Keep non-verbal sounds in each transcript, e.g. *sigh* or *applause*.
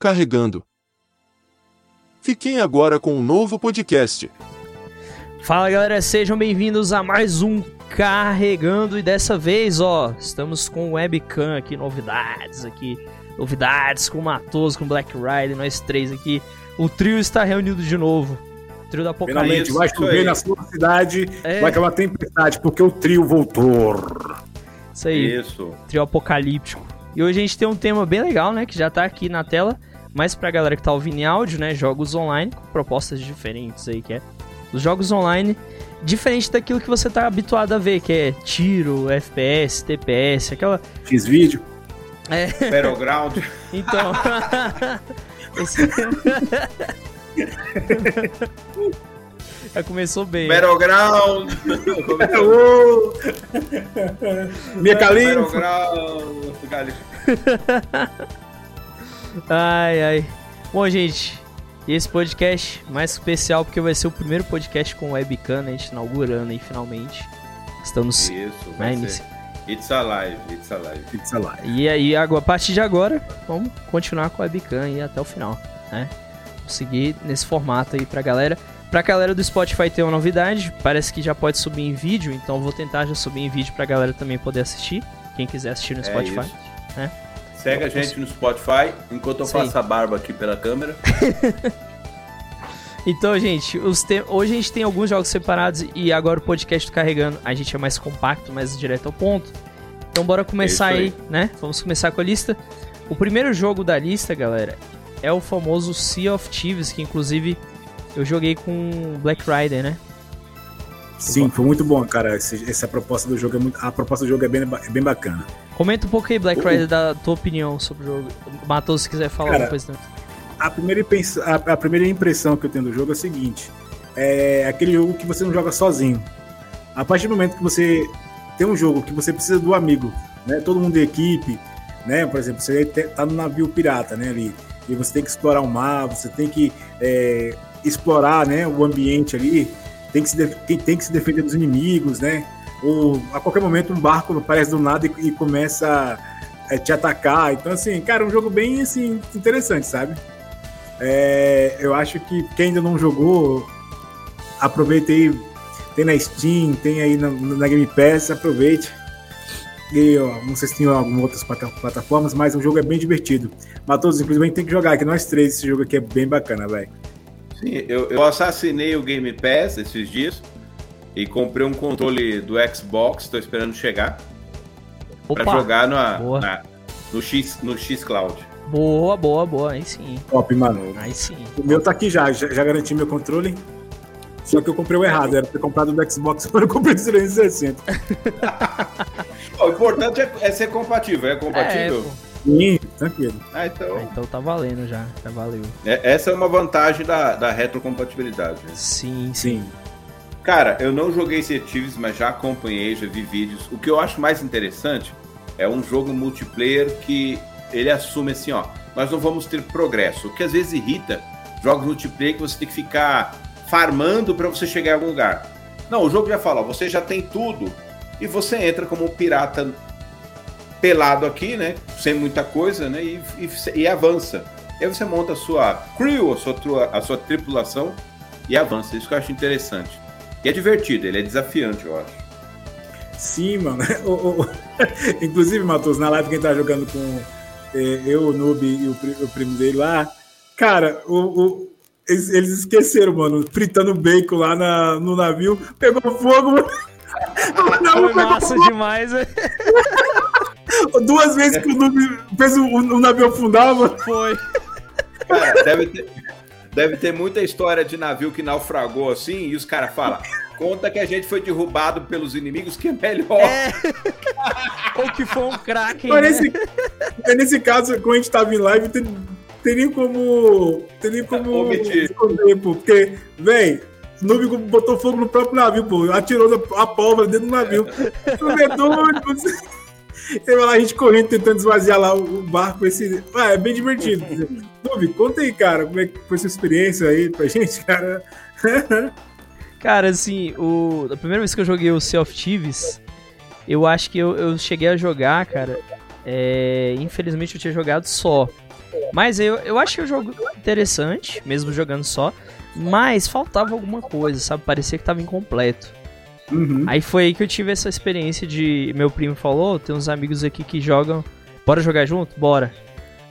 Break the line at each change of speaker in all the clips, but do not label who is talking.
carregando. Fiquem agora com um novo podcast.
Fala galera, sejam bem-vindos a mais um Carregando e dessa vez, ó, estamos com webcam aqui, novidades aqui, novidades com Matoso, com Black Rider, nós três aqui. O trio está reunido de novo. O trio da Apocalipse.
Finalmente, vai chover na sua cidade, é. vai acabar tempestade, porque o trio voltou.
Isso aí. Isso. Trio apocalíptico. E hoje a gente tem um tema bem legal, né, que já tá aqui na tela, mas pra galera que tá ouvindo em áudio, né, jogos online com propostas diferentes aí, que é os jogos online diferente daquilo que você tá habituado a ver, que é tiro, FPS, TPS, aquela.
X-Vídeo.
É. Battleground. *laughs*
então. *laughs* Esse... *laughs* Já começou bem.
Battleground!
Minha Calinho!
Battleground!
Ai, ai. Bom, gente, esse podcast mais especial porque vai ser o primeiro podcast com webcam, né? A gente inaugurando aí finalmente. Estamos.
Isso, vai né, ser. It's alive, it's alive.
It's alive.
E aí, a partir de agora, vamos continuar com a webcam aí até o final, né? Seguir nesse formato aí pra galera. Pra galera do Spotify ter uma novidade, parece que já pode subir em vídeo, então vou tentar já subir em vídeo pra galera também poder assistir. Quem quiser assistir no é Spotify. É né?
Segue a gente no Spotify enquanto eu Sim. faço a barba aqui pela câmera. *laughs*
então, gente, te... hoje a gente tem alguns jogos separados e agora o podcast carregando. A gente é mais compacto, mais direto ao ponto. Então, bora começar aí. aí, né? Vamos começar com a lista. O primeiro jogo da lista, galera, é o famoso Sea of Thieves, que inclusive eu joguei com Black Rider, né?
Sim, foi muito bom, cara. Essa proposta do jogo é muito, a proposta do jogo é bem, é bem bacana.
Comenta um pouco aí, Black Rider, da tua opinião sobre o jogo. Matou se quiser falar cara, depois também.
A primeira, a, a primeira impressão que eu tenho do jogo é a seguinte: é aquele jogo que você não joga sozinho. A partir do momento que você tem um jogo que você precisa do amigo, né? Todo mundo de equipe, né? Por exemplo, você tá no navio pirata, né? Ali e você tem que explorar o mar, você tem que é, explorar, né? O ambiente ali, tem que se tem, tem que se defender dos inimigos, né? Ou a qualquer momento um barco aparece do nada e, e começa a, a te atacar. Então, assim, cara, um jogo bem assim, interessante, sabe? É, eu acho que quem ainda não jogou, aproveite aí. Tem na Steam, tem aí na, na Game Pass, aproveite. E, ó, não sei se tem algumas outras plataformas, mas o jogo é bem divertido. Mas todos, inclusive, tem que jogar aqui, nós três, esse jogo aqui é bem bacana, velho.
Sim, eu, eu assassinei o Game Pass esses dias. E comprei um controle do Xbox, estou esperando chegar. para jogar na, na, no, X, no X Cloud.
Boa, boa, boa. Aí sim.
Top, mano.
Aí sim.
O meu tá aqui já, já, já garanti meu controle. Só que eu comprei o errado, era ter comprado do Xbox, *laughs* mas eu comprei do 360. *laughs*
o importante é, é, ser compatível. É compatível? É,
Sim, tranquilo.
Ah, então... Ah, então tá valendo já, já valeu.
É, essa é uma vantagem da, da retrocompatibilidade. Né?
Sim, sim.
Cara, eu não joguei Thieves, mas já acompanhei, já vi vídeos. O que eu acho mais interessante é um jogo multiplayer que ele assume assim, ó, nós não vamos ter progresso. O que às vezes irrita jogos multiplayer que você tem que ficar farmando para você chegar em algum lugar. Não, o jogo já fala, ó, você já tem tudo e você entra como um pirata pelado aqui, né, sem muita coisa, né, e, e, e avança. Aí você monta a sua crew, a sua, a sua tripulação e avança. Isso que eu acho interessante. E é divertido, ele é desafiante, eu acho.
Sim, mano. *laughs* O, o, inclusive, Matheus, na live quem tá jogando com eh, eu, o Noob e o, o, primo dele lá, cara, o, eles, eles, esqueceram, mano, fritando bacon lá na, no navio, pegou fogo, mano. *laughs*
Não, Foi massa fogo. demais, velho. *laughs*
Duas vezes que o Noob fez o, o navio afundar, mano.
Foi.
Cara, deve ter, Deve ter muita história de navio que naufragou assim, e os caras falam: conta que a gente foi derrubado pelos inimigos, que é melhor. É. *laughs*
Ou que foi um crack.
Né? Nesse, nesse caso, quando a gente tava em live, teria como. Teria como. Esconder, pô, porque, velho. O Noob botou fogo no próprio navio, pô. Atirou a pólvora dentro do navio. é doido, e lá a gente correndo tentando esvaziar lá o barco. Esse... Ah, é bem divertido. *laughs* Dubi, conta aí, cara, como é que foi sua experiência aí pra gente, cara? *laughs*
cara, assim, o... a primeira vez que eu joguei o Sea of Thieves, eu acho que eu, eu cheguei a jogar, cara. É... Infelizmente eu tinha jogado só. Mas eu, eu achei o jogo interessante, mesmo jogando só. Mas faltava alguma coisa, sabe? Parecia que tava incompleto.
Uhum.
Aí foi aí que eu tive essa experiência de. Meu primo falou: tem uns amigos aqui que jogam. Bora jogar junto? Bora.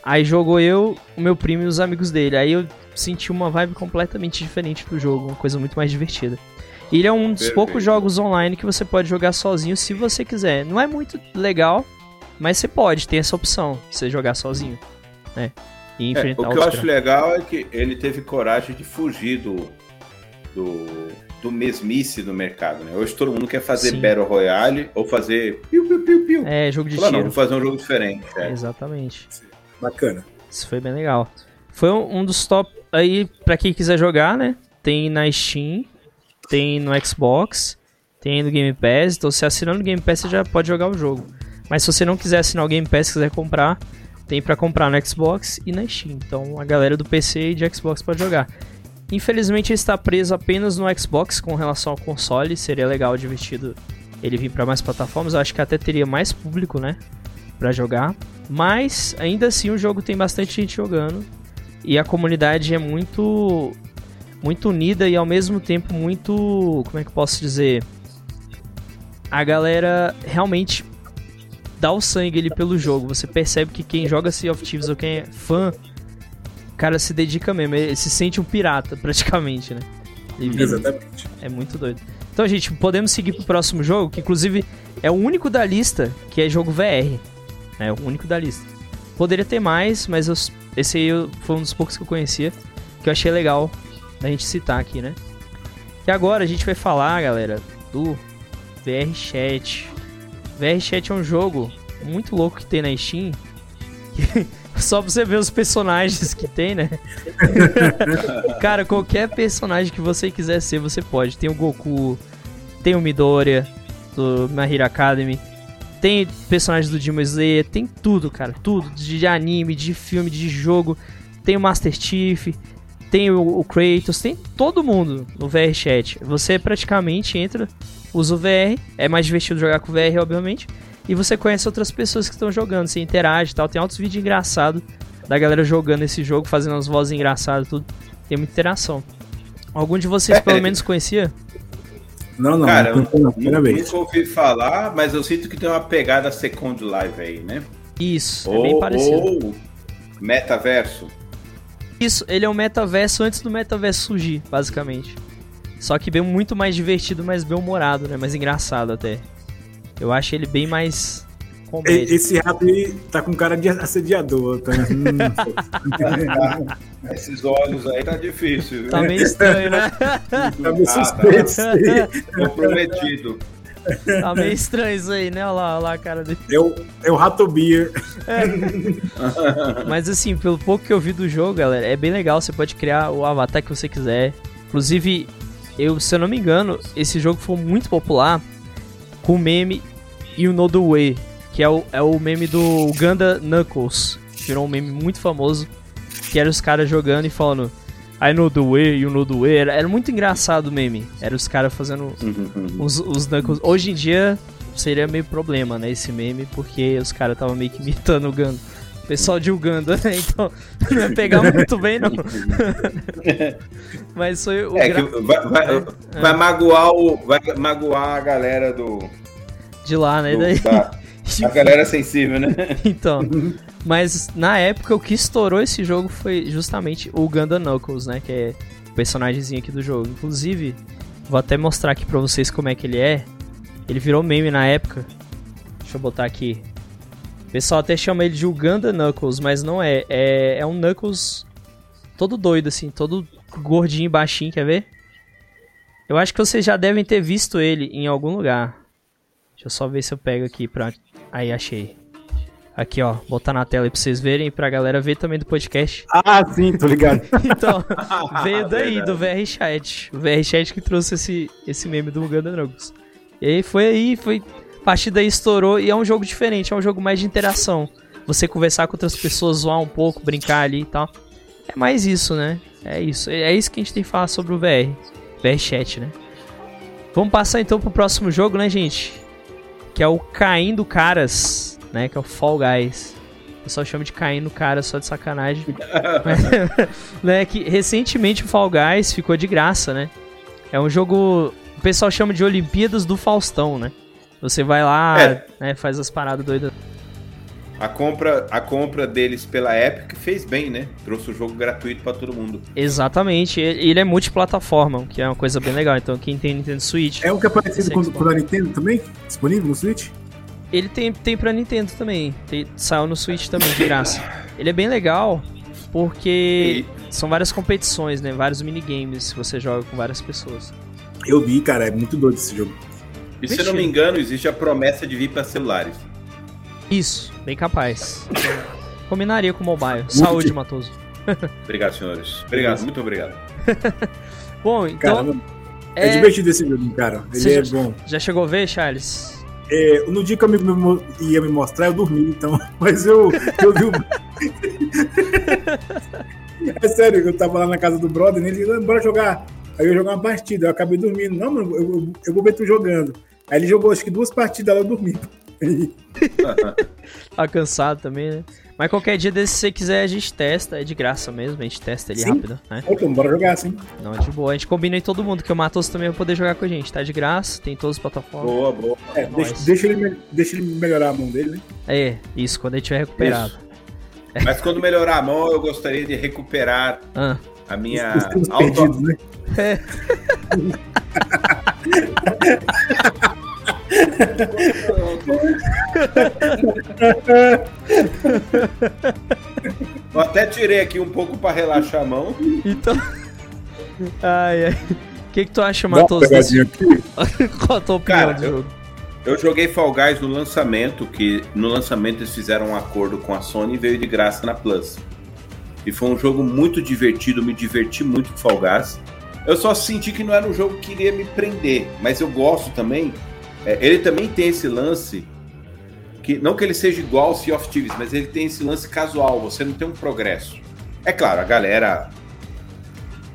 Aí jogou eu, o meu primo e os amigos dele. Aí eu senti uma vibe completamente diferente do jogo, uma coisa muito mais divertida. E ele é um dos
Perfeito.
poucos jogos online que você pode jogar sozinho se você quiser. Não é muito legal, mas você pode, tem essa opção, você jogar sozinho, né? E
É,
enfrentar
o que eu acho legal é que ele teve coragem de fugir do, do, do mesmice do mercado, né? Hoje todo mundo quer fazer
Sim.
Battle Royale ou fazer piu, piu, piu, piu.
É, jogo de
Fala, não,
tiro.
vou fazer um jogo diferente. é.
Exatamente.
Bacana.
Isso foi bem legal. Foi um dos top aí pra quem quiser jogar, né? Tem na Steam, tem no Xbox, tem no Game Pass. Então, se assinando o Game Pass, você já pode jogar o jogo. Mas se você não quiser assinar o Game Pass, quiser comprar, tem pra comprar no Xbox e na Steam. Então, a galera do PC e de Xbox pode jogar. Infelizmente, ele está preso apenas no Xbox com relação ao console. Seria legal, divertido ele vir pra mais plataformas. Eu acho que até teria mais público, né? Pra jogar. Mas ainda assim o jogo tem bastante gente jogando e a comunidade é muito muito unida e ao mesmo tempo muito, como é que eu posso dizer? A galera realmente dá o sangue ali pelo jogo. Você percebe que quem joga Sea of Thieves ou quem é fã, cara se dedica mesmo, ele se sente um pirata *laughs* praticamente, né? Vira-
Exatamente.
é muito doido. Então, gente, podemos seguir pro próximo jogo, que inclusive é o único da lista que é jogo VR. É o único da lista. Poderia ter mais, mas eu- esse aí eu- foi um dos poucos que eu conhecia, que eu achei legal da gente citar aqui, né? E agora a gente vai falar, galera, do VR Chat. VR Chat é um jogo muito louco que tem na Steam. que- *laughs* Só pra você ver os personagens que tem, né? *laughs* Cara, qualquer personagem que você quiser ser, você pode. Tem o Goku, tem o Midoriya, do My Hero Academy, tem personagens do Demon Slayer, tem tudo, cara. Tudo. De anime, de filme, de jogo. Tem o Master Chief, tem o, o Kratos, tem todo mundo no VR Chat. Você praticamente entra, usa o VR, é mais divertido jogar com o VR, obviamente. E você conhece outras pessoas que estão jogando, você interage e tal. Tem altos vídeos engraçados da galera jogando esse jogo, fazendo as vozes engraçadas tudo. Tem muita interação. Algum de vocês pelo *laughs* menos conhecia?
Não, não.
Cara,
não,
eu
não, primeira vez.
nunca ouvi falar, mas eu sinto que tem uma pegada Second Life aí, né?
Isso, é bem parecido.
ou metaverso.
Isso, ele é um metaverso antes do metaverso surgir, basicamente. Só que bem muito mais divertido, mais bem humorado, né? Mais engraçado até. Eu acho ele bem mais comédia.
Esse rato aí tá com cara de assediador. Tá? Hum, *laughs*
Esses olhos aí tá difícil. viu?
Tá meio estranho, né? *laughs*
tá meio
Ah,
suspeito isso aí.
Comprometido.
Tá meio estranho isso aí, né? Olha lá, olha lá a cara dele.
É o, é o Rato Beer.
Mas assim, pelo pouco que eu vi do jogo, galera, é bem legal. Você pode criar o avatar que você quiser. Inclusive, eu, se eu não me engano, esse jogo foi muito popular com o meme You Know The Way, que é o, é o meme do Ganda Knuckles. Virou um meme muito famoso, que era os caras jogando e falando I know the way, you know the way. Era, era muito engraçado o meme. Era os caras fazendo os, os Knuckles. Hoje em dia seria meio problema, né, esse meme, porque os caras estavam meio que imitando o Ganda. O pessoal de Uganda, né? Então *laughs* não ia pegar muito bem, não. *laughs* Mas foi o
É
gra-
que vai, vai,
É.
vai magoar o, vai magoar a galera do,
de lá, né?
do-
Daí-
da, a galera sensível, né? *laughs*
Então, mas na época o que estourou esse jogo foi justamente o Ganda Knuckles, né? Que é o personagemzinho aqui do jogo. Inclusive, vou até mostrar aqui pra vocês como é que ele é. Ele virou meme na época. Deixa eu botar aqui. O pessoal até chama ele de Uganda Knuckles, mas não é. É, é um Knuckles todo doido, assim, todo gordinho e baixinho, quer ver? Eu acho que vocês já devem ter visto ele em algum lugar. Deixa eu só ver se eu pego aqui pra. Aí, achei. Aqui, ó, botar na tela aí pra vocês verem e pra galera ver também do podcast.
Ah, sim, tô ligado. *laughs*
Então, *laughs* veio daí, do VR Chat. O VR Chat que trouxe esse, esse meme do Knuckles. E aí foi aí, foi. A partir daí estourou e é um jogo diferente, é um jogo mais de interação. Você conversar com outras pessoas, zoar um pouco, brincar ali e tal. É mais isso, né? É isso. É isso que a gente tem que falar sobre o VR. VR Chat, né? Vamos passar então pro próximo jogo, né, gente? Que é o Caindo Caras, né? Que é o Fall Guys. pessoal chama de cair no cara só de sacanagem. *laughs* *laughs* Né, que recentemente o Fall Guys ficou de graça, né? É um jogo. O pessoal chama de Olimpíadas do Faustão, né? Você vai lá, é. né, faz as paradas doidas.
A compra, a compra deles pela Epic fez bem, né? Trouxe o jogo gratuito para todo mundo.
Exatamente. Ele é multiplataforma, que é uma coisa bem legal. Então, quem tem Nintendo Switch.
É um que é parecido com, com a Nintendo também? Disponível no Switch?
Ele tem, tem pra Nintendo também. Tem, saiu no Switch também, de graça. Ele é bem legal porque e... são várias competições, né? Vários minigames que você joga com várias pessoas.
Eu vi, cara, é muito doido esse jogo.
E se eu não me engano, existe a promessa de vir para celulares.
Isso, bem capaz. Combinaria com o mobile. Saúde, Matoso. *laughs*
obrigado, senhores. Obrigado, muito obrigado. *laughs*
bom, então. Caramba,
é... é... divertido esse jogo, cara. Ele Você é
já,
bom.
Já chegou a ver, Charles?
É, no dia que eu me, ia me mostrar, eu dormi, então. *laughs* Mas eu, eu vi o. é sério, eu tava lá na casa do brother, e ele disse, bora jogar. Aí eu jogar uma partida, eu acabei dormindo. Não, mano, eu, eu vou ver tu jogando. Aí ele jogou acho que duas partidas lá eu dormi. *laughs*
tá cansado também, né? Mas qualquer dia desse, se você quiser, a gente testa. É de graça mesmo, a gente testa ele sim. rápido, né?
Opa, bora jogar, sim.
Não, é de boa. A gente combina em todo mundo, que o Matos também vai poder jogar com a gente. Tá de graça, tem todas as plataformas.
Boa, boa. É, deixa, deixa, ele, deixa ele melhorar a mão dele, né? É,
isso, quando ele tiver recuperado.
É. Mas quando melhorar a mão, eu gostaria de recuperar ah. a minha. Os
auto... perdidos, né? É. *laughs* *laughs*
Eu até tirei aqui um pouco para relaxar a mão.
Então. Ai, ai. O que, que tu acha, Matheus? Desse... *laughs* Qual a tua opinião Cara, do jogo?
Eu, eu joguei Fall Guys no lançamento, que no lançamento eles fizeram um acordo com a Sony e veio de graça na Plus. E foi um jogo muito divertido, me diverti muito com Fall Guys. Eu só senti que não era um jogo que iria me prender, mas eu gosto também é, ele também tem esse lance que não que ele seja igual ao Sea of Thieves, mas ele tem esse lance casual. Você não tem um progresso. É claro, a galera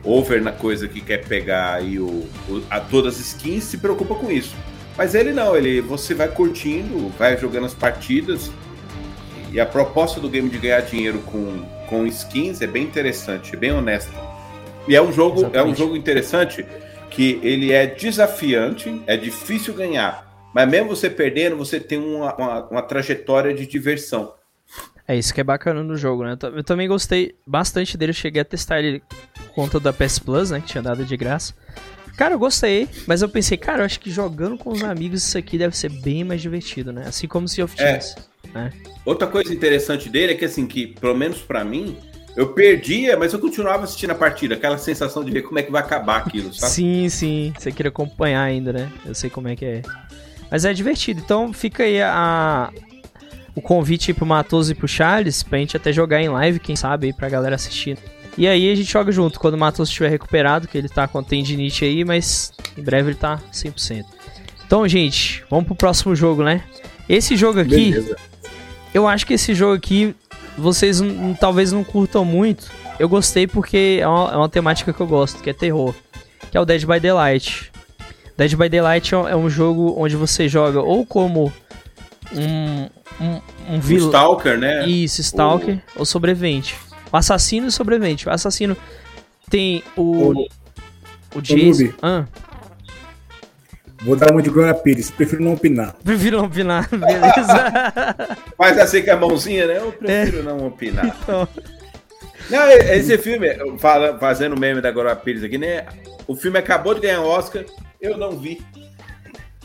over na coisa que quer pegar aí o, o a todas as skins se preocupa com isso. Mas ele não, ele você vai curtindo, vai jogando as partidas e a proposta do game de ganhar dinheiro com, com skins é bem interessante, é bem honesta. E é um jogo, Exatamente. é um jogo interessante que ele é desafiante, é difícil ganhar, mas mesmo você perdendo, você tem uma, uma, uma trajetória de diversão.
É isso que é bacana no jogo, né? Eu também gostei bastante dele, eu cheguei a testar ele por conta da PS Plus, né? Que tinha dado de graça. Cara, eu gostei, mas eu pensei, cara, eu acho que jogando com os amigos isso aqui deve ser bem mais divertido, né? Assim como se of Thieves. É. Né?
Outra coisa interessante dele é que, assim, que pelo menos para mim, eu perdia, mas eu continuava assistindo a partida, aquela sensação de ver como é que vai acabar aquilo, sabe?
Sim, sim. Você queria acompanhar ainda, né? Eu sei como é que é. Mas é divertido. Então fica aí a, o convite pro Matoso e pro Charles pra gente até jogar em live, quem sabe, aí pra galera assistir. E aí a gente joga junto quando o Matoso estiver recuperado, que ele tá com tendinite aí, mas em breve ele tá 100%. Então, gente, vamos pro próximo jogo, né? Esse jogo aqui, Beleza. eu acho que esse jogo aqui vocês talvez não curtam muito. Eu gostei porque é uma, é uma, temática que eu gosto, que é terror. Que é o Dead by Daylight. Dead by Daylight é um é jogo onde você joga ou como um, um, um vilão.
Stalker, né?
Isso, Stalker o... ou sobrevivente. O assassino e sobrevivente. O assassino tem o. O, o Jason. Ah.
Vou dar uma de Glória Pires, prefiro não opinar.
Prefiro não opinar, *laughs* beleza.
Faz assim com a mãozinha, né? Eu prefiro é. não opinar. Então... Não, esse filme, fala, fazendo meme da Glória Pires aqui, né? O filme acabou de ganhar um Oscar, eu não vi. *laughs*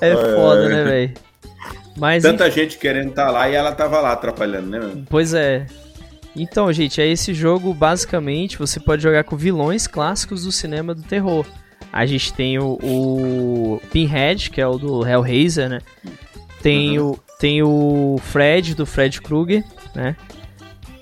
é foda, né, velho?
Mas Tanta enfim... gente querendo estar tá lá e ela tava lá atrapalhando, né? Mano?
Pois é. Então, gente, é esse jogo basicamente você pode jogar com vilões clássicos do cinema do terror. A gente tem o, o Pinhead, que é o do Hellraiser, né? Tem, uhum. o, tem o Fred, do Fred Krueger, né?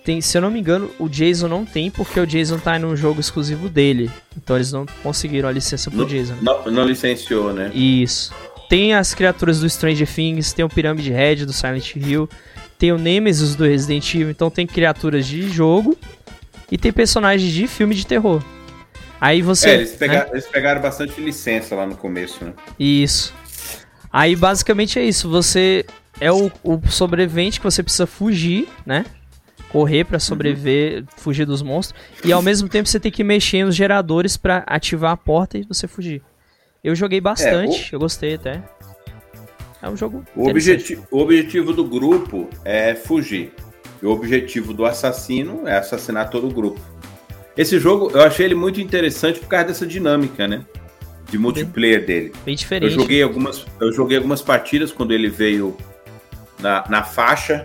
Tem, se eu não me engano, o Jason não tem, porque o Jason tá num jogo exclusivo dele. Então eles não conseguiram a licença pro
não,
Jason.
Não, não licenciou, né?
Isso. Tem as criaturas do Stranger Things, tem o Pyramid Head do Silent Hill, tem o Nemesis do Resident Evil, então tem criaturas de jogo e tem personagens de filme de terror. Aí você.
É, eles, pega né? eles pegaram bastante licença lá no começo, né?
Isso. Aí basicamente é isso. Você é o, o sobrevivente que você precisa fugir, né? Correr pra sobreviver, fugir dos monstros. E ao mesmo tempo você tem que mexer nos geradores pra ativar a porta e você fugir. Eu joguei bastante, eu gostei até. É um jogo.
O,
interessante.
objeti o objetivo do grupo é fugir. E o objetivo do assassino é assassinar todo o grupo. Esse jogo, eu achei ele muito interessante por causa dessa dinâmica, né? De multiplayer dele.
Bem
Eu
diferente.
joguei algumas, eu joguei algumas partidas quando ele veio na, na faixa.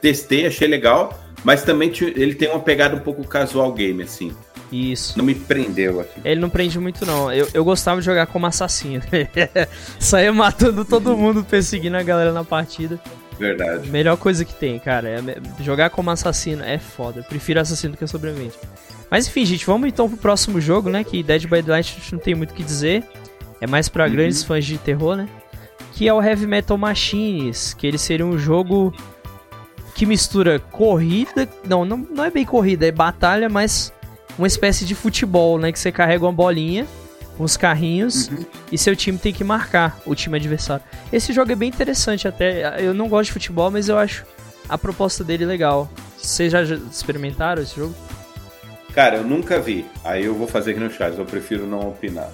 Testei, achei legal. Mas também ele tem uma pegada um pouco casual game, assim.
Isso.
Não me prendeu, assim.
Ele não prende muito, não. Eu, eu gostava de jogar como assassino. *laughs* Saía matando todo mundo, perseguindo a galera na partida.
Verdade.
Melhor coisa que tem, cara. É, jogar como assassino é foda. Eu prefiro assassino do que sobrevivente. Mas enfim, gente, vamos então pro próximo jogo, né? Que Dead by Daylight a gente não tem muito o que dizer. É mais pra
Uhum.
grandes fãs de terror, né? Que é o Heavy Metal Machines. Que ele seria um jogo que mistura corrida. Não, não, não é bem corrida, é batalha, mas uma espécie de futebol, né? Que você carrega uma bolinha, uns carrinhos, e seu time tem que marcar o time adversário. Esse jogo é bem interessante até. Eu não gosto de futebol, mas eu acho a proposta dele legal. Vocês já experimentaram esse jogo?
Cara, eu nunca vi. Aí eu vou fazer aqui no chat, eu prefiro não opinar.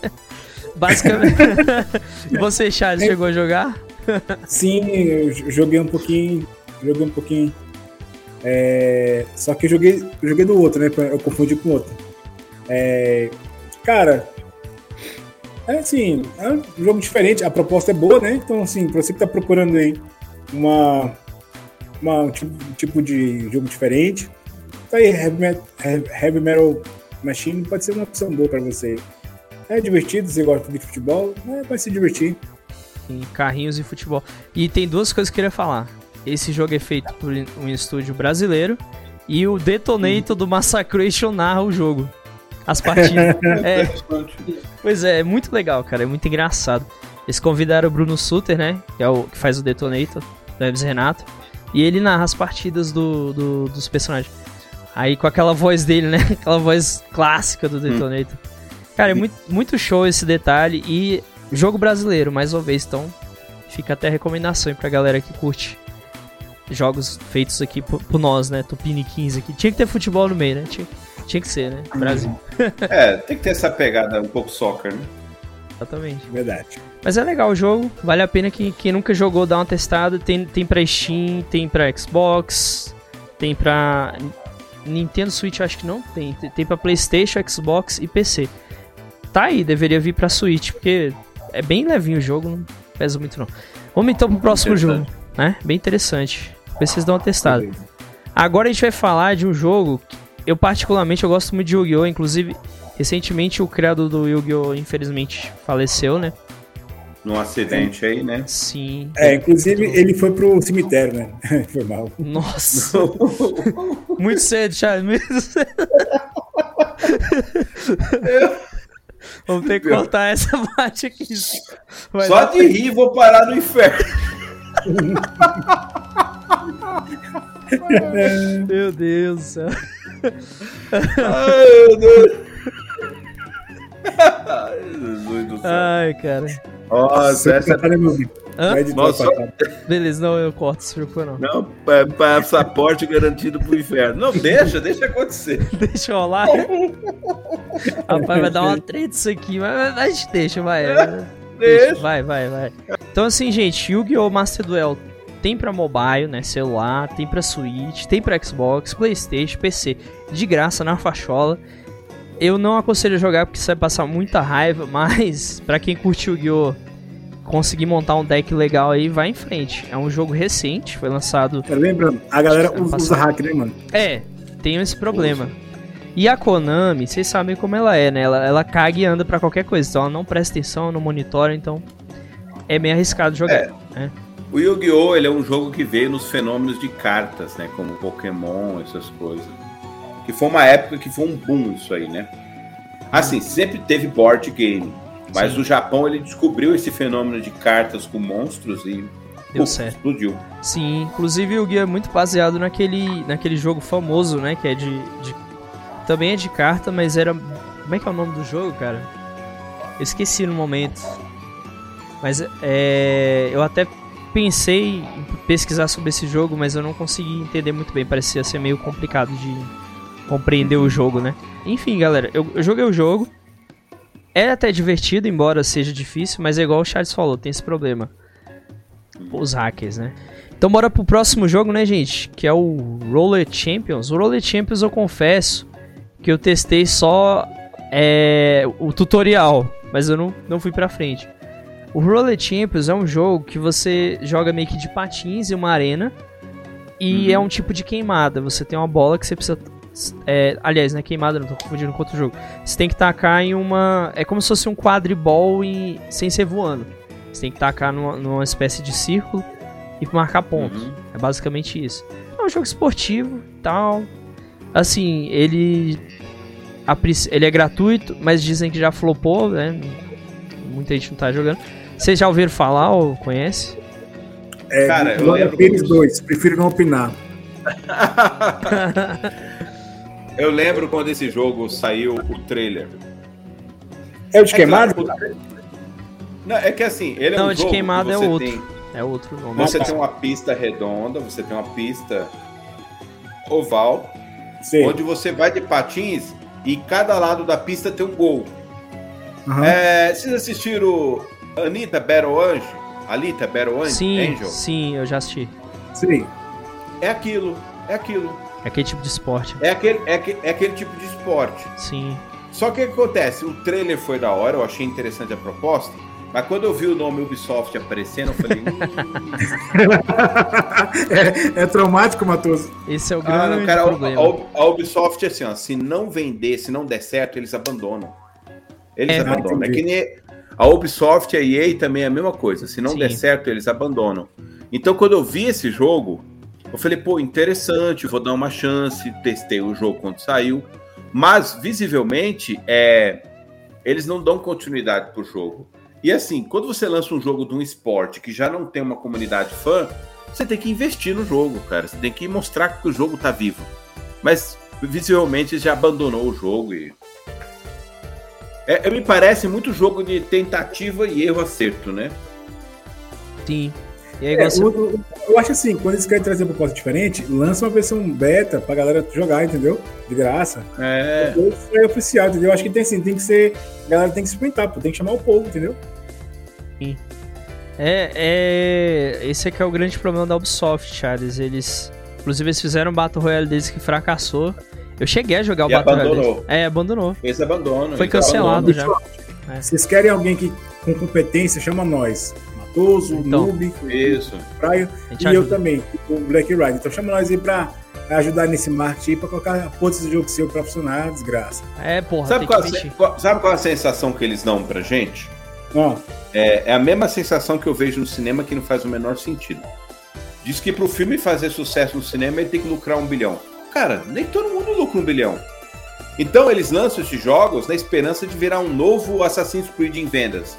*laughs*
Basicamente. *laughs* e você, Charles, chegou a jogar?
Sim, eu joguei um pouquinho. Joguei um pouquinho. É, só que eu joguei, joguei do outro, né? Eu confundi com o outro. É, cara, é assim, é um jogo diferente, a proposta é boa, né? Então, assim, pra você que tá procurando aí uma, uma- um tipo, um tipo de jogo diferente, tá aí, Heavy Metal, Heavy Metal Machine pode ser uma opção boa pra você. É divertido, você gosta de futebol, né, vai se divertir.
Em carrinhos e futebol. E tem duas coisas que eu queria falar. Esse jogo é feito por um estúdio brasileiro e o Detonator do Massacration narra o jogo. As partidas. *laughs* é, Pois é, é muito legal, cara, é muito engraçado. Eles convidaram o Bruno Suter, né? Que é o que faz o Detonator, do Hermes Renato. E ele narra as partidas do, do- dos personagens. Aí com aquela voz dele, né? *laughs* Aquela voz clássica do Detonator. Cara, é muito, muito show esse detalhe. E jogo brasileiro, mais uma vez, então fica até a recomendação aí pra galera que curte jogos feitos aqui por, por nós, né? Tupini 15 aqui. Tinha que ter futebol no meio, né? Tinha, tinha que ser, né? Brasil. *laughs*
É, tem que ter essa pegada um pouco soccer, né?
Exatamente.
Verdade.
Mas é legal o jogo, vale a pena que quem nunca jogou dá uma testada. Tem, tem pra Steam, tem pra Xbox, tem pra Nintendo Switch, acho que não tem. Tem- Tem pra PlayStation, Xbox e PC. Tá aí, deveria vir pra Switch, porque é bem levinho o jogo, não pesa muito não. Vamos então pro próximo jogo, né? Bem interessante. Se vocês dão uma testada. Agora a gente vai falar de um jogo que eu particularmente eu gosto muito de Yu-Gi-Oh! Inclusive, recentemente o criador do Yu-Gi-Oh! infelizmente faleceu, né?
Num acidente aí, né?
Sim.
É, inclusive ele foi pro cemitério, né? *laughs* foi mal.
Nossa. muito cedo, Charles. Muito cedo. Vamos ter que cortar essa parte aqui. Vai
Só de rir vou parar no inferno. *laughs*
Meu Deus do céu.
Ai, meu Deus. Ai, Jesus do céu.
Ai, cara.
Nossa, essa.
Meu de
Nossa.
Beleza, não, eu corto, se preocupa não.
Não, pa- passaporte garantido pro inferno. Não, deixa, deixa acontecer. *laughs*
Deixa eu rolar. Rapaz, vai dar uma treta isso aqui, mas, mas a gente deixa, vai. *laughs*
Deixa.
Vai, vai, vai. Então assim, gente, Yu-Gi-Oh! Master Duel tem pra mobile, né, celular, tem pra Switch, tem pra Xbox, Playstation, PC, de graça na fachola. Eu não aconselho a jogar porque você vai passar muita raiva, *laughs* mas pra quem curte Yu-Gi-Oh! conseguir montar um deck legal aí, vai em frente. É um jogo recente, foi lançado
Lembrando, a galera usa, usa hack, né, mano?
é, tem esse problema. E a Konami, vocês sabem como ela é, né? Ela, ela caga e anda pra qualquer coisa. Então ela não presta atenção, não monitora, então é meio arriscado jogar.
É. O Yu-Gi-Oh! ele é um jogo que veio nos fenômenos de cartas, né? Como Pokémon, essas coisas. Que foi uma época que foi um boom isso aí, né? Assim, sempre teve board game. Mas
Sim.
o Japão ele descobriu esse fenômeno de cartas com monstros e
Deu
puf,
certo.
explodiu.
Sim, inclusive o guia é muito baseado naquele, naquele jogo famoso, né? Que é de, de- Também é de carta, mas era. Como é que é o nome do jogo, cara? Eu esqueci no momento. Mas é. Eu até pensei em pesquisar sobre esse jogo, mas eu não consegui entender muito bem. Parecia ser meio complicado de compreender o jogo, né? Enfim, galera, eu, eu joguei o jogo. É até divertido, embora seja difícil, mas é igual o Charles falou, tem esse problema. Os hackers, né? Então bora pro próximo jogo, né, gente? Que é o Roller Champions. O Roller Champions eu confesso que eu testei só é, o tutorial, mas eu não, não fui pra frente. O Roller Champions é um jogo que você joga meio que de patins em uma arena e
Uhum.
é um tipo de queimada. Você tem uma bola que você precisa. É, aliás, não é queimada, não tô confundindo com outro jogo. Você tem que tacar em uma. É como se fosse um quadribol e, sem ser voando. Você tem que tacar numa, numa espécie de círculo e marcar pontos.
Uhum.
É basicamente isso. É um jogo esportivo tal. Assim, ele. a ele é gratuito, mas dizem que já flopou, né? Muita gente não tá jogando. Vocês já ouviram falar ou conhece?
É,
Cara, eu lembro
Pires
dos-
2, prefiro não opinar. *laughs*
Eu lembro quando esse jogo saiu o trailer.
É o de
É
queimado?
claro, Não, é que assim, ele é
Não,
um
de queimado
que
é outro.
tem-
É outro nome.
você tem uma pista redonda, você tem uma pista oval,
Sei.
onde você vai de patins e cada lado da pista tem um gol.
Aham.
É, vocês assistiram Anitta Battle Anjo? Alita Battle Anjo?
Sim,
Angel?
sim, eu já assisti.
Sei.
É aquilo, é aquilo.
É aquele tipo de esporte.
É aquele, é, é aquele tipo de esporte.
Sim.
Só que o que acontece? O trailer foi da hora, eu achei interessante a proposta, mas quando eu vi o nome Ubisoft aparecendo, eu falei, *laughs*
é, é traumático, Matoso.
Esse é o
ah,
grande
não, cara, a,
problema.
a- a Ubisoft assim, ó, se não vender, se não der certo, eles abandonam. Eles
É.
abandonam. É que nem a Ubisoft e a EA também é a mesma coisa. Se não
Sim.
der certo, eles abandonam. Então, quando eu vi esse jogo, eu falei, pô, interessante, vou dar uma chance. Testei o jogo quando saiu. Mas, visivelmente, é, eles não dão continuidade pro jogo. E assim, quando você lança um jogo de um esporte que já não tem uma comunidade fã, você tem que investir no jogo, cara. Você tem que mostrar que o jogo tá vivo. Mas, visivelmente, já abandonou o jogo e. É, é, me parece muito jogo de tentativa e erro acerto, né?
Sim. E aí,
É,
você...
o- eu acho assim, quando eles querem trazer uma proposta diferente, lança uma versão beta pra galera jogar, entendeu? De graça.
É.
Depois é oficial, entendeu? Eu acho que tem assim, tem que ser. A galera tem que se experimentar, pô, tem que chamar o povo, entendeu?
É, é. Esse aqui é o grande problema da Ubisoft, Charles. Eles. Inclusive, eles fizeram um Battle Royale deles que fracassou. Eu cheguei a jogar o
E
Battle Royale
abandonou.
deles. É, abandonou.
Eles abandonam.
Foi cancelado já.
Vocês querem alguém que, com competência, chama nós. Matoso,
Então.
Noob,
Isso.
Gente
e eu
ajuda.
também, o Black Rider. Então chama nós aí pra ajudar nesse marketing aí, pra colocar a porra desse jogo seu pra funcionar, desgraça.
É, porra,
Sabe
tem
qual,
que
a, qual- sabe qual a sensação que eles dão pra gente? É, é a mesma sensação que eu vejo no cinema que não faz o menor sentido. Diz que pro filme fazer sucesso no cinema ele tem que lucrar um bilhão. Cara, nem todo mundo lucra um bilhão. Então eles lançam esses jogos na esperança de virar um novo Assassin's Creed em vendas.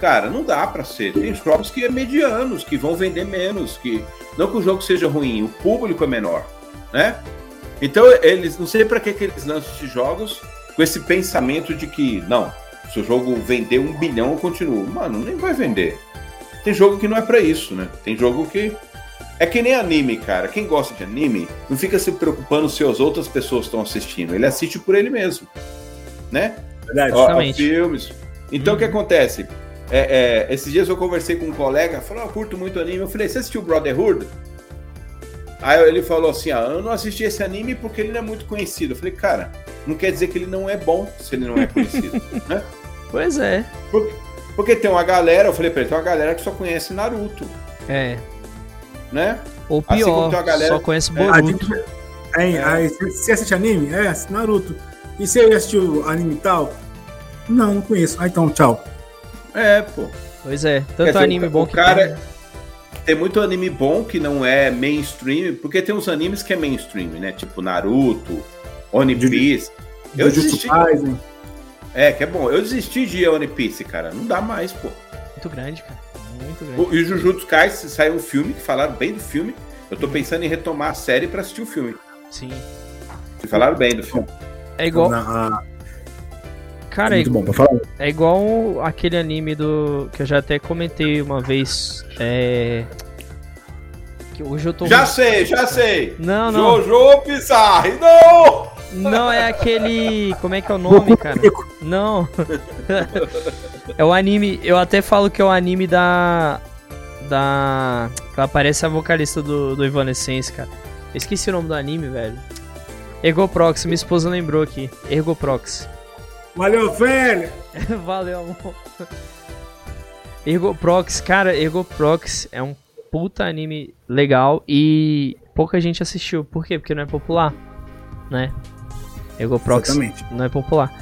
Cara, não dá pra ser. Tem jogos que é medianos, que vão vender menos, que não que o jogo seja ruim, o público é menor, né? Então eles não sei pra que que eles lançam esses jogos com esse pensamento de que não, se o jogo vender um bilhão, eu continuo. Mano, nem vai vender. Tem jogo que não é pra isso, né? Tem jogo que. É que nem anime, cara. Quem gosta de anime não fica se preocupando se as outras pessoas estão assistindo. Ele assiste por ele mesmo. Né?
verdade.
Ó, filmes. Então o que
Uhum.
acontece? É, é, esses dias eu conversei com um colega, falou: Eu curto muito anime. Eu falei: Você assistiu Brotherhood? Aí ele falou assim: ah, Eu não assisti esse anime porque ele não é muito conhecido. Eu falei: Cara, não quer dizer que ele não é bom se ele não é conhecido. *laughs* né?
Pois é.
Porque, porque tem uma galera, eu falei pra ele: tem uma galera que só conhece Naruto,
É.
né?
Ou
Assim como
pior,
tem uma galera-
só conhece Boruto.
Aí,
É.
aí, você assiste anime? É, Naruto. E você assistiu anime tal? Não, não conheço. Ah, então, tchau.
É, pô.
Pois é. Tanto
dizer,
anime
o
bom que
cara-
tem.
Tem muito anime bom que não é mainstream, porque tem uns animes que é mainstream, né? Tipo Naruto, One Piece. Eu desisti.
Kaisen.
É, que é bom. Eu desisti de One Piece, cara. Não dá mais, pô.
Muito grande, cara. Muito grande.
O- E o Jujutsu Kaisen saiu um filme, que falaram bem do filme. Eu tô pensando em retomar a série pra assistir o filme.
Sim.
Que falaram bem do filme.
É igual.
Na- a-
Cara,
é muito bom pra falar.
É igual aquele anime do. que eu já até comentei uma vez. É. Que hoje eu tô.
Já sei, já sei!
Não, não.
Jojo Pizarre, não!
Não, é aquele. Como é que é o nome, cara? Não. *laughs* é o anime. Eu até falo que é o anime da. Da. Que aparece a vocalista do, do Evanescence, cara. Eu esqueci o nome do anime, velho. Ergoprox, minha esposa lembrou aqui. Ergoprox.
Valeu, velho! *laughs*
Valeu, amor. Ergoprox, cara, Ergoprox é um puta anime legal e pouca gente assistiu. Por quê? Porque não é popular, né? Ergoprox
Exatamente.
não é popular.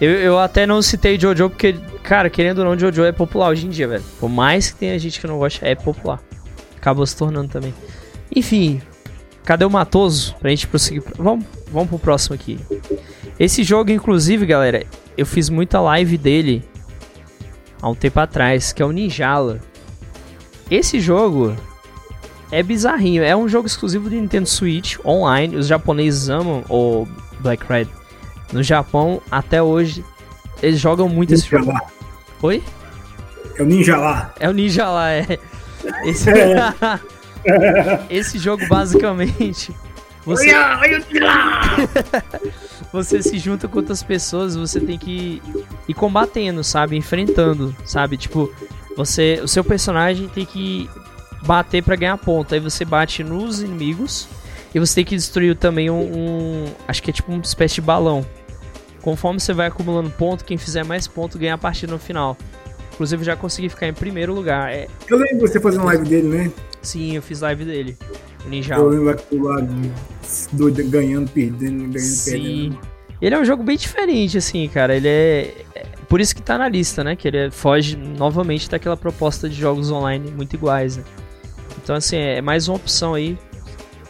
Eu, eu até não citei Jojo porque, cara, querendo ou não, Jojo é popular hoje em dia, velho. Por mais que tenha gente que não gosta, é popular. Acabou se tornando também. Enfim, cadê o Matoso? Pra gente prosseguir. Vamos, vamos pro próximo aqui. Esse jogo, inclusive, galera, eu fiz muita live dele há um tempo atrás, que é o Ninjala. Esse jogo é bizarrinho. É um jogo exclusivo do Nintendo Switch, online. Os japoneses amam o Black Red. No Japão, até hoje, eles jogam muito esse
Ninja
jogo.
lá.
Oi?
É o Ninja lá.
É o Ninja lá, é. *laughs* Esse, *laughs* esse jogo, basicamente, você, *laughs* você se junta com outras pessoas, você tem que ir combatendo, sabe? Enfrentando, sabe? Tipo, você, o seu personagem tem que bater pra ganhar ponto. Aí você bate nos inimigos e você tem que destruir também um, um- acho que é tipo uma espécie de balão. Conforme você vai acumulando ponto, quem fizer mais ponto ganha a partida no final. Inclusive já consegui ficar em primeiro lugar. É,
Eu lembro você fazendo live dele, né?
sim, eu fiz live dele. O Ninja.
Eu lembro aquilo lá, doido, ganhando, perdendo, ganhando,
Sim.
perdendo.
Ele é um jogo bem diferente, assim, cara. Ele é. é Por isso que tá na lista, né? Que ele é- foge novamente daquela proposta de jogos online muito iguais, né? Então, assim, é mais uma opção aí.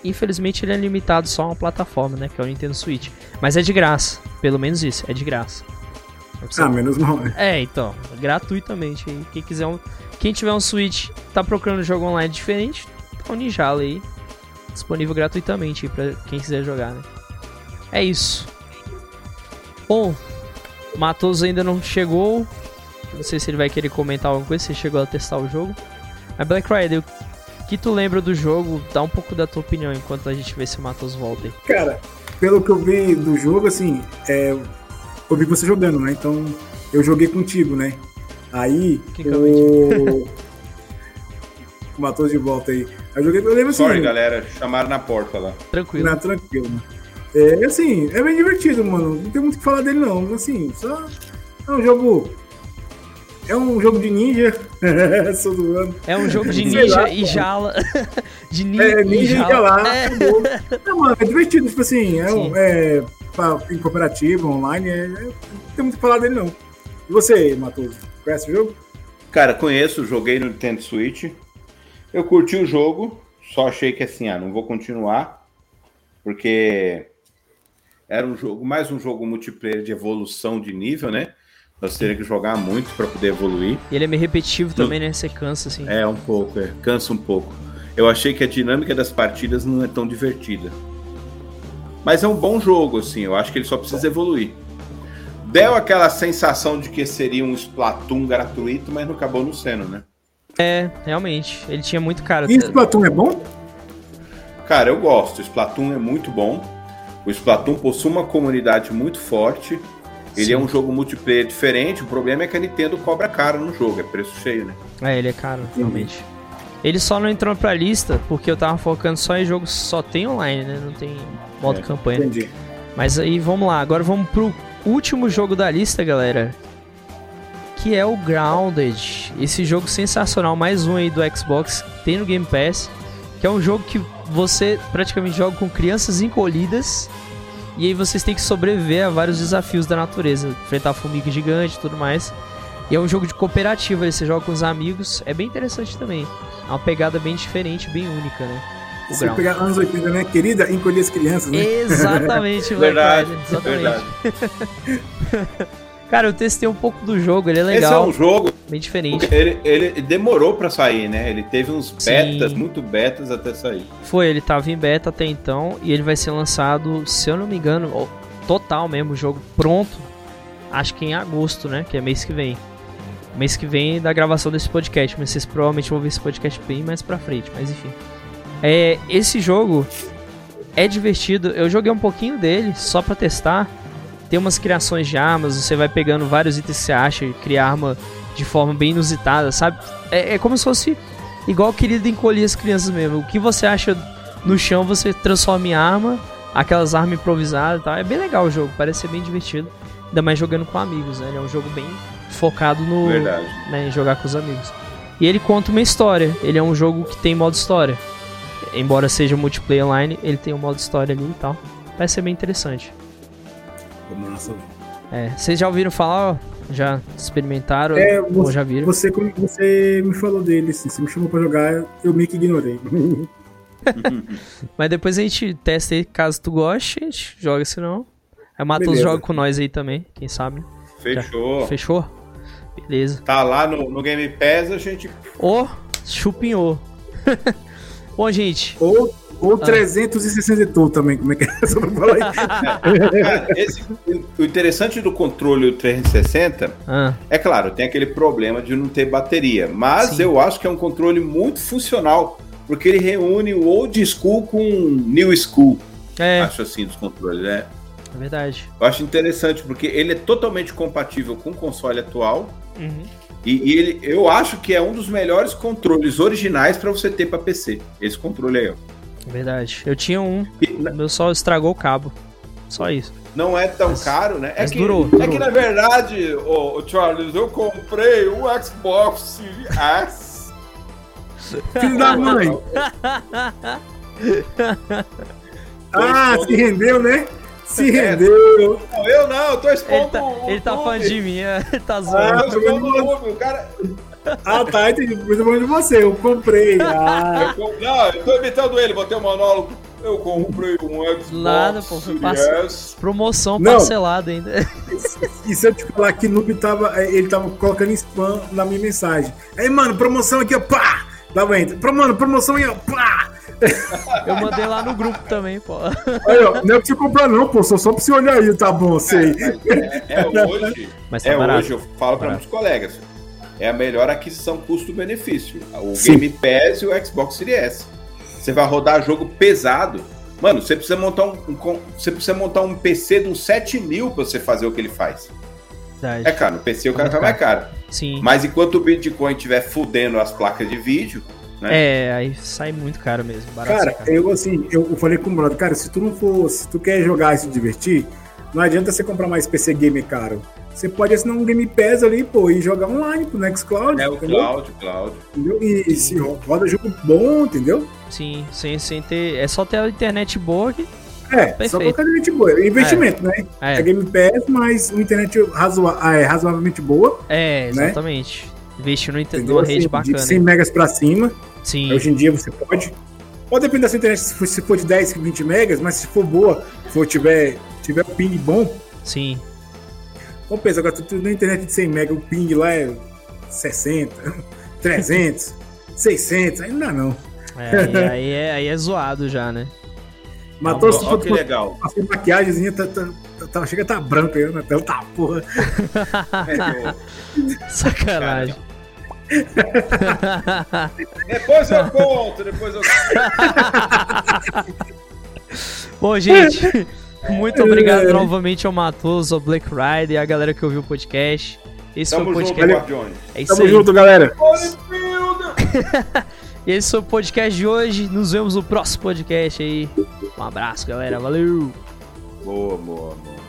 Infelizmente, ele é limitado só a uma plataforma, né? Que é o Nintendo Switch. Mas é de graça. Pelo menos isso, é de graça.
Ah, menos mal, né?
É, então, gratuitamente aí. Quem quiser um. Quem tiver um Switch, tá procurando um jogo online diferente, tá o Ninjala aí. Disponível gratuitamente pra quem quiser jogar, né? É isso. Bom, Matos ainda não chegou. Não sei se ele vai querer comentar alguma coisa, se chegou a testar o jogo. Mas Black Friday, que tu lembra do jogo? Dá um pouco da tua opinião enquanto a gente vê se o Matos volta aí.
Cara, pelo que eu vi do jogo, assim, é, eu vi você jogando, né? Então, eu joguei contigo, né? Aí,
Que que eu
o... *laughs* Matou de volta aí. Eu joguei, eu lembro assim,
Sorry, galera, chamaram na porta lá.
Tranquilo.
na tranquilo. né? É, assim, é bem divertido, mano. Não tem muito o que falar dele, não. Assim, só é um jogo... É um jogo de ninja. *laughs*
É um jogo de ninja
lá,
e jala. *laughs* De ninja,
É, ninja e lá.
É.
acabou. Não, mano, é divertido, tipo assim, é, um, é pra- em cooperativo, online, é, é- não tem muito o que falar dele, não. E você, Matoso, conhece o jogo?
Cara, conheço, joguei no Nintendo Switch. Eu curti o jogo, só achei que assim, ah, não vou continuar, porque era um jogo, mais um jogo multiplayer de evolução de nível, né? Nós teria que jogar muito para poder evoluir.
E ele é meio repetitivo também, né? Você cansa, assim.
É, um pouco, é, cansa um pouco. Eu achei que a dinâmica das partidas não é tão divertida. Mas é um bom jogo, assim, eu acho que ele só precisa evoluir. Deu aquela sensação de que seria um Splatoon gratuito, mas não acabou no sendo, né?
É, realmente. Ele tinha muito cara.
E Splatoon é bom?
Cara, eu gosto. O Splatoon é muito bom. O Splatoon possui uma comunidade muito forte. Ele
Sim.
é um jogo multiplayer diferente. O problema é que a Nintendo cobra caro no jogo, é preço cheio, né?
É, ele é caro, realmente. Ele só não entrou pra lista porque eu tava focando só em jogos que só tem online, né? Não tem modo
É,
campanha.
Entendi.
Mas aí vamos lá, agora vamos pro último jogo da lista, galera. Que é o Grounded. Esse jogo sensacional, mais um aí do Xbox, tem no Game Pass. Que é um jogo que você praticamente joga com crianças encolhidas. E aí vocês têm que sobreviver a vários desafios da natureza. Enfrentar formiga gigante e tudo mais. E é um jogo de cooperativa, você joga com os amigos. É bem interessante também. É uma pegada bem diferente, bem única, né? O
Se pegar anos 80, né? Querida, encolher as crianças, né?
Exatamente, *laughs*
Verdade,
Friday, exatamente.
verdade. *laughs*
Cara, eu testei um pouco do jogo, ele é
Esse é
legal,
um jogo
bem diferente.
Ele, ele demorou pra sair, né? Ele teve uns
Sim.
betas, muito betas até sair.
Foi, ele tava em beta até então e ele vai ser lançado, se eu não me engano, total mesmo, o jogo pronto acho que em agosto, né? Que é mês que vem. Mês que vem da gravação desse podcast, mas vocês provavelmente vão ver esse podcast bem mais pra frente, mas enfim. É, esse jogo é divertido. Eu joguei um pouquinho dele só pra testar. Tem umas criações de armas, você vai pegando vários itens que você acha e cria arma de forma bem inusitada, sabe? É, é como se fosse igual o querido encolher as crianças mesmo. O que você acha no chão, você transforma em arma, aquelas armas improvisadas e tal. É bem legal o jogo, parece ser bem divertido. Ainda mais jogando com amigos, né? Ele é um jogo bem focado no né, em jogar com os amigos. E ele conta uma história. Ele é um jogo que tem modo história. Embora seja multiplayer online, ele tem um modo história ali e tal. Vai ser bem interessante.
Massa,
é, vocês já ouviram falar? Já experimentaram?
É,
ou
você,
já viram?
Você, você me falou dele, assim, você me chamou pra jogar, eu meio que ignorei. *laughs*
Mas depois a gente testa aí, caso tu goste, a gente joga, senão. Aí Matheus
Beleza.
joga com nós aí também, quem sabe.
Fechou.
Fechou? Beleza.
Tá lá no, no Game Pass, a gente.
Ô, chupinhou. *laughs* Bom, gente.
Ou, ou 360 tu também, como é que é? *laughs* Só pra falar aí.
Cara, esse- o interessante do controle 360
Ah,
é claro, tem aquele problema de não ter bateria, mas
Sim.
eu acho que é um controle muito funcional, porque ele reúne o old school com o new school,
é,
acho assim, dos controles, né?
é verdade.
Eu acho interessante, porque ele é totalmente compatível com o console atual,
Uhum.
e, e ele, eu acho que é um dos melhores controles originais para você ter para PC, esse controle aí, ó.
É verdade. Eu tinha um,
E
o meu só estragou o cabo. Só isso.
não é tão
Mas-
caro, né? É que,
durou,
é
durou.
que na verdade, ô, ô, Charles, eu comprei um Xbox Series S. *laughs*
Filho da mãe. *laughs* Ah, se rendeu, né? Se *laughs* rendeu.
Não, eu não, eu tô
Ele
expondo
tá,
o
ele tá falando de mim, é, ele tá
Ah,
Eu
zoando.
tô expondo o o cara...
Ah, tá, entendi. Eu vou de você, eu comprei. Ah,
eu Não, eu tô imitando ele, botei um monólogo. Eu comprei um Xbox
Nada, pô, foi. Promoção
Não.
parcelada ainda.
e se eu te falar que Noob tava. eh, Ele tava colocando spam na minha mensagem. Aí, mano, promoção aqui, ó, pá! Dava enter. Pro- Mano, promoção aí, ó, pá!
Eu mandei lá no grupo também, pô.
Aí, ó, não é pra você comprar, não, pô, só, só pra você olhar aí, tá bom, sei.
É, é *laughs* hoje,
Mas tá
é
barato.
hoje, eu falo para
Barato.
muitos colegas. É a melhor aquisição custo-benefício. O
Sim.
Game Pass e o Xbox Series S. Você vai rodar jogo pesado. Mano, você precisa montar um, um você precisa montar um PC de uns 7 mil pra você fazer o que ele faz.
Verdade.
É caro, no PC o cara tá mais caro.
Sim.
Mas enquanto o Bitcoin estiver fudendo as placas de vídeo, né?
É, aí sai muito caro mesmo. Barato
Cara,
caro.
eu assim, eu eu falei com o brother, cara, se tu não for, se tu quer jogar e se divertir, não adianta você comprar mais PC game caro. Você pode assinar um Game Pass ali, pô, e jogar online pro Nextcloud,
É o
entendeu?
Cloud, Cloud.
Entendeu? E se roda jogo bom, entendeu?
Sim, sem, sem ter. É só ter a internet boa que.
É, só
Perfeito.
colocar internet boa. É Investimento, né?
É,
É Game Pass, mas uma internet razoa- ah, é, razoavelmente boa,
é
né?
exatamente. Investir inter-
entendeu?
numa rede
Assim,
bacana.
De 100 megas pra cima.
Sim,
Hoje em dia você pode. Pode depender da sua internet, se for, se for de 10, 20 megas, mas se for boa, for tiver, tiver ping bom,
sim.
Compensa. Agora, tu, tu na internet de 100 megas, o ping lá é 60, 300, 600, aí não dá não.
É, aí, aí é, aí é zoado já, né?
Matou
Ó,
se
ó que legal.
passou maquiagemzinha, tá, tá, tá, tá- chega a tá branca aí na tela, tá porra. *laughs*
Sacanagem.
Depois eu conto, depois eu
Bom, gente, *laughs* muito obrigado novamente ao Matos, ao Black Rider e a galera que ouviu o podcast. Esse
Tamo
foi o
junto,
podcast.
Guardiões.
É isso
Tamo
aí.
junto, galera. *laughs*
Esse foi o podcast de hoje. Nos vemos no próximo podcast aí. Um abraço, galera. Valeu!
Boa, boa, boa.